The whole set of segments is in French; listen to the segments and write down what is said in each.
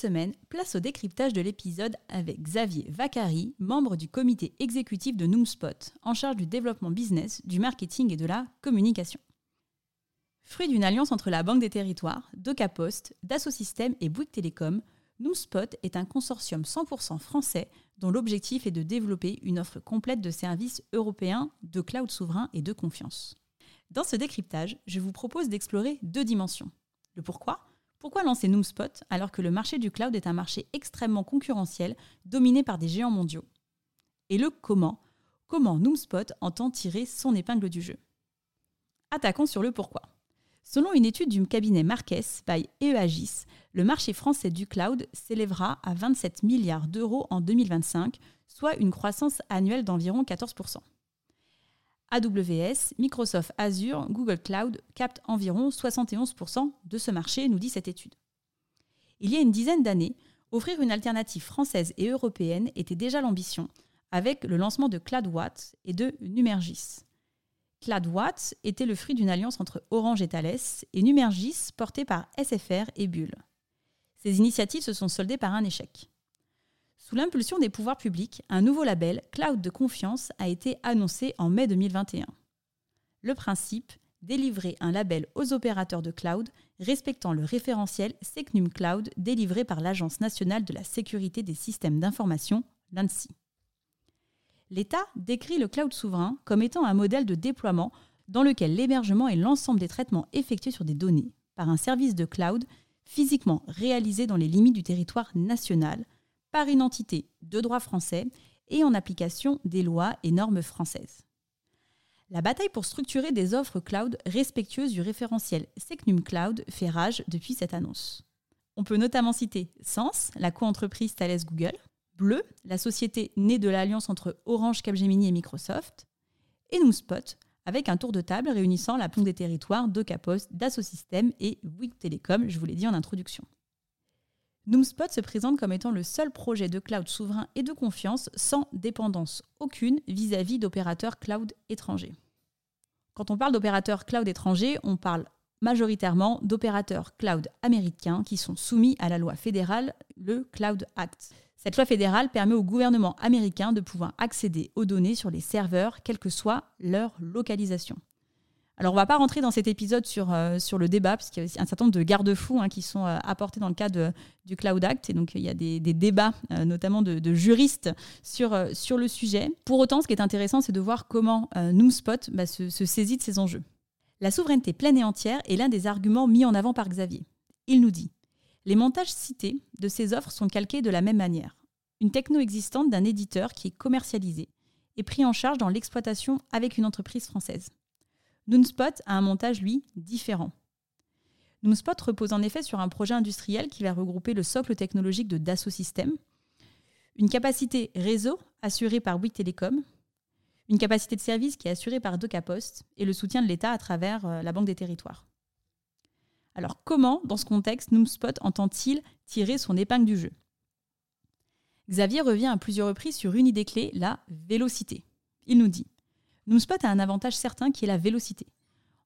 Semaine, place au décryptage de l'épisode avec Xavier Vacari, membre du comité exécutif de Noomspot, en charge du développement business, du marketing et de la communication. Fruit d'une alliance entre la Banque des Territoires, DocaPost, Dassault Systèmes et Bouygues Télécom, Noomspot est un consortium 100% français dont l'objectif est de développer une offre complète de services européens de cloud souverain et de confiance. Dans ce décryptage, je vous propose d'explorer deux dimensions. Le pourquoi pourquoi lancer Noomspot alors que le marché du cloud est un marché extrêmement concurrentiel, dominé par des géants mondiaux? Et le comment? Comment Noomspot entend tirer son épingle du jeu? Attaquons sur le pourquoi. Selon une étude du cabinet Marques by EAGIS, le marché français du cloud s'élèvera à 27 milliards d'euros en 2025, soit une croissance annuelle d'environ 14%. AWS, Microsoft Azure, Google Cloud captent environ 71% de ce marché, nous dit cette étude. Il y a une dizaine d'années, offrir une alternative française et européenne était déjà l'ambition, avec le lancement de CloudWatt et de Numergis. CloudWatt était le fruit d'une alliance entre Orange et Thales, et Numergis porté par SFR et Bull. Ces initiatives se sont soldées par un échec. Sous l'impulsion des pouvoirs publics, un nouveau label, Cloud de confiance, a été annoncé en mai 2021. Le principe délivrer un label aux opérateurs de cloud respectant le référentiel Secnum Cloud délivré par l'Agence nationale de la sécurité des systèmes d'information, l'ANSI. L'État décrit le cloud souverain comme étant un modèle de déploiement dans lequel l'hébergement et l'ensemble des traitements effectués sur des données par un service de cloud physiquement réalisé dans les limites du territoire national, par une entité de droit français et en application des lois et normes françaises. La bataille pour structurer des offres cloud respectueuses du référentiel Secnum Cloud fait rage depuis cette annonce. On peut notamment citer Sens, la co-entreprise Thales Google, Bleu, la société née de l'alliance entre Orange, Capgemini et Microsoft, et Noomspot, avec un tour de table réunissant la Banque des Territoires, DocaPost, Dassault et Bouygues Telecom, je vous l'ai dit en introduction. Noomspot se présente comme étant le seul projet de cloud souverain et de confiance sans dépendance aucune vis-à-vis d'opérateurs cloud étrangers. Quand on parle d'opérateurs cloud étrangers, on parle majoritairement d'opérateurs cloud américains qui sont soumis à la loi fédérale, le Cloud Act. Cette loi fédérale permet au gouvernement américain de pouvoir accéder aux données sur les serveurs, quelle que soit leur localisation. Alors, on ne va pas rentrer dans cet épisode sur, euh, sur le débat, parce qu'il y a un certain nombre de garde-fous hein, qui sont euh, apportés dans le cadre du Cloud Act. Et donc, il y a des, débats, euh, notamment de, juristes, sur, sur le sujet. Pour autant, ce qui est intéressant, c'est de voir comment Noomspot bah, se, se saisit de ces enjeux. La souveraineté pleine et entière est l'un des arguments mis en avant par Xavier. Il nous dit Les montages cités de ces offres sont calqués de la même manière. Une techno existante d'un éditeur qui est commercialisé et pris en charge dans l'exploitation avec une entreprise française. Noonspot a un montage, lui, différent. Noonspot repose en effet sur un projet industriel qui va regrouper le socle technologique de Dassault Systèmes, une capacité réseau assurée par Bouygues Télécom, une capacité de service qui est assurée par DocaPost et le soutien de l'État à travers euh, la Banque des Territoires. Alors comment, dans ce contexte, Noomspot entend-il tirer son épingle du jeu? Xavier revient à plusieurs reprises sur une idée clé, la vélocité. Il nous dit Noomspot a un avantage certain qui est la vélocité.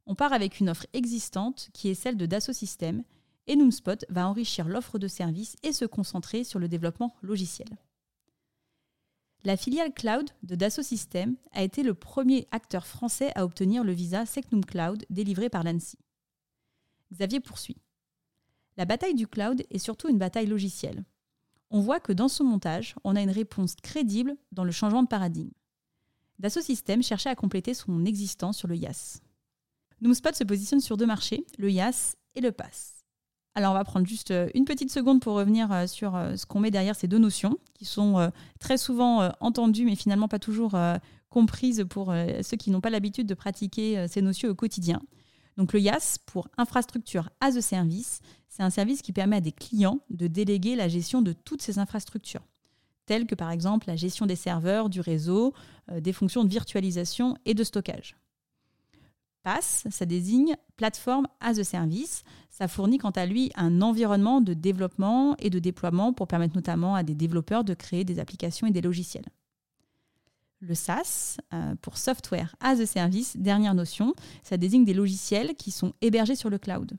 On part avec une offre existante qui est celle de Dassault Systèmes et Noomspot va enrichir l'offre de services et se concentrer sur le développement logiciel. La filiale cloud de Dassault Systèmes a été le premier acteur français à obtenir le visa Secnum Cloud délivré par l'ANSI. Xavier poursuit. La bataille du cloud est surtout une bataille logicielle. On voit que dans son montage, on a une réponse crédible dans le changement de paradigme. Dassault Systèmes cherchait à compléter son existence sur le YAS. Noomspot se positionne sur deux marchés, le YAS et le PAS. Alors on va prendre juste euh, une petite seconde pour revenir euh, sur euh, ce qu'on met derrière ces deux notions, qui sont très souvent entendues mais finalement pas toujours comprises pour ceux qui n'ont pas l'habitude de pratiquer ces notions au quotidien. Donc le YAS pour infrastructure as a service, c'est un service qui permet à des clients de déléguer la gestion de toutes ces infrastructures. Telles que par exemple la gestion des serveurs, du réseau, euh, des fonctions de virtualisation et de stockage. PaaS, ça désigne Platform as a Service. Ça fournit quant à lui un environnement de développement et de déploiement pour permettre notamment à des développeurs de créer des applications et des logiciels. Le SaaS, euh, pour Software as a Service, dernière notion, ça désigne des logiciels qui sont hébergés sur le cloud.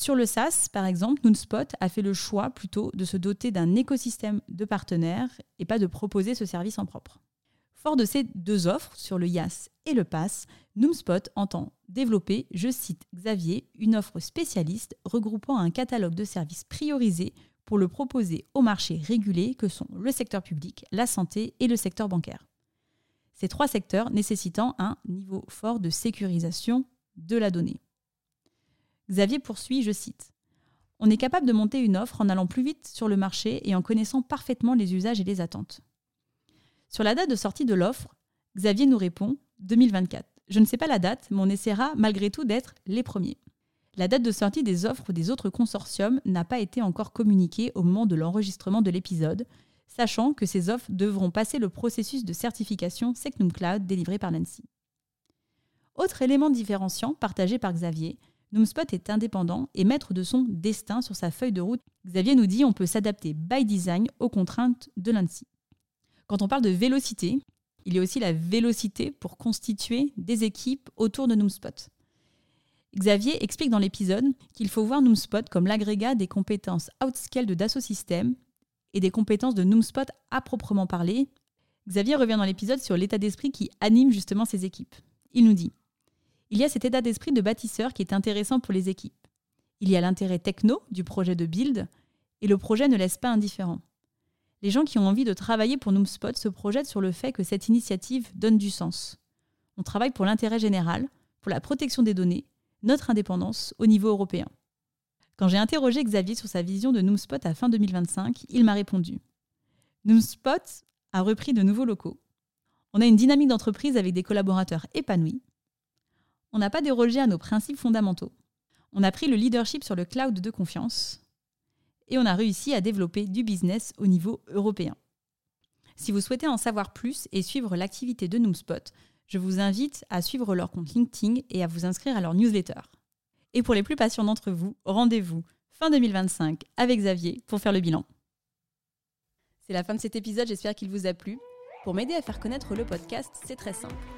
Sur le SaaS, par exemple, Noonspot a fait le choix plutôt de se doter d'un écosystème de partenaires et pas de proposer ce service en propre. Fort de ces deux offres, sur le YAS et le PASS, Noomspot entend développer, je cite Xavier, une offre spécialiste regroupant un catalogue de services priorisés pour le proposer aux marchés régulés que sont le secteur public, la santé et le secteur bancaire. Ces trois secteurs nécessitant un niveau fort de sécurisation de la donnée. Xavier poursuit, je cite, On est capable de monter une offre en allant plus vite sur le marché et en connaissant parfaitement les usages et les attentes. Sur la date de sortie de l'offre, Xavier nous répond 2024. Je ne sais pas la date, mais on essaiera malgré tout d'être les premiers. La date de sortie des offres des autres consortiums n'a pas été encore communiquée au moment de l'enregistrement de l'épisode, sachant que ces offres devront passer le processus de certification Secnum Cloud délivré par Nancy. Autre élément différenciant partagé par Xavier, Noomspot est indépendant et maître de son destin sur sa feuille de route. Xavier nous dit on peut s'adapter by design aux contraintes de l'ANSI. Quand on parle de vélocité, il y a aussi la vélocité pour constituer des équipes autour de Noomspot. Xavier explique dans l'épisode qu'il faut voir Noomspot comme l'agrégat des compétences outscale de Dassault Systèmes et des compétences de Noomspot à proprement parler. Xavier revient dans l'épisode sur l'état d'esprit qui anime justement ces équipes. Il nous dit il y a cet état d'esprit de bâtisseur qui est intéressant pour les équipes. Il y a l'intérêt techno du projet de build, et le projet ne laisse pas indifférent. Les gens qui ont envie de travailler pour Noomspot se projettent sur le fait que cette initiative donne du sens. On travaille pour l'intérêt général, pour la protection des données, notre indépendance au niveau européen. Quand j'ai interrogé Xavier sur sa vision de Noomspot à fin 2025, il m'a répondu Noomspot a repris de nouveaux locaux. On a une dynamique d'entreprise avec des collaborateurs épanouis, on n'a pas dérogé à nos principes fondamentaux. On a pris le leadership sur le cloud de confiance et on a réussi à développer du business au niveau européen. Si vous souhaitez en savoir plus et suivre l'activité de Noomspot, je vous invite à suivre leur compte LinkedIn et à vous inscrire à leur newsletter. Et pour les plus patients d'entre vous, rendez-vous fin 2025 avec Xavier pour faire le bilan. C'est la fin de cet épisode, j'espère qu'il vous a plu. Pour m'aider à faire connaître le podcast, c'est très simple.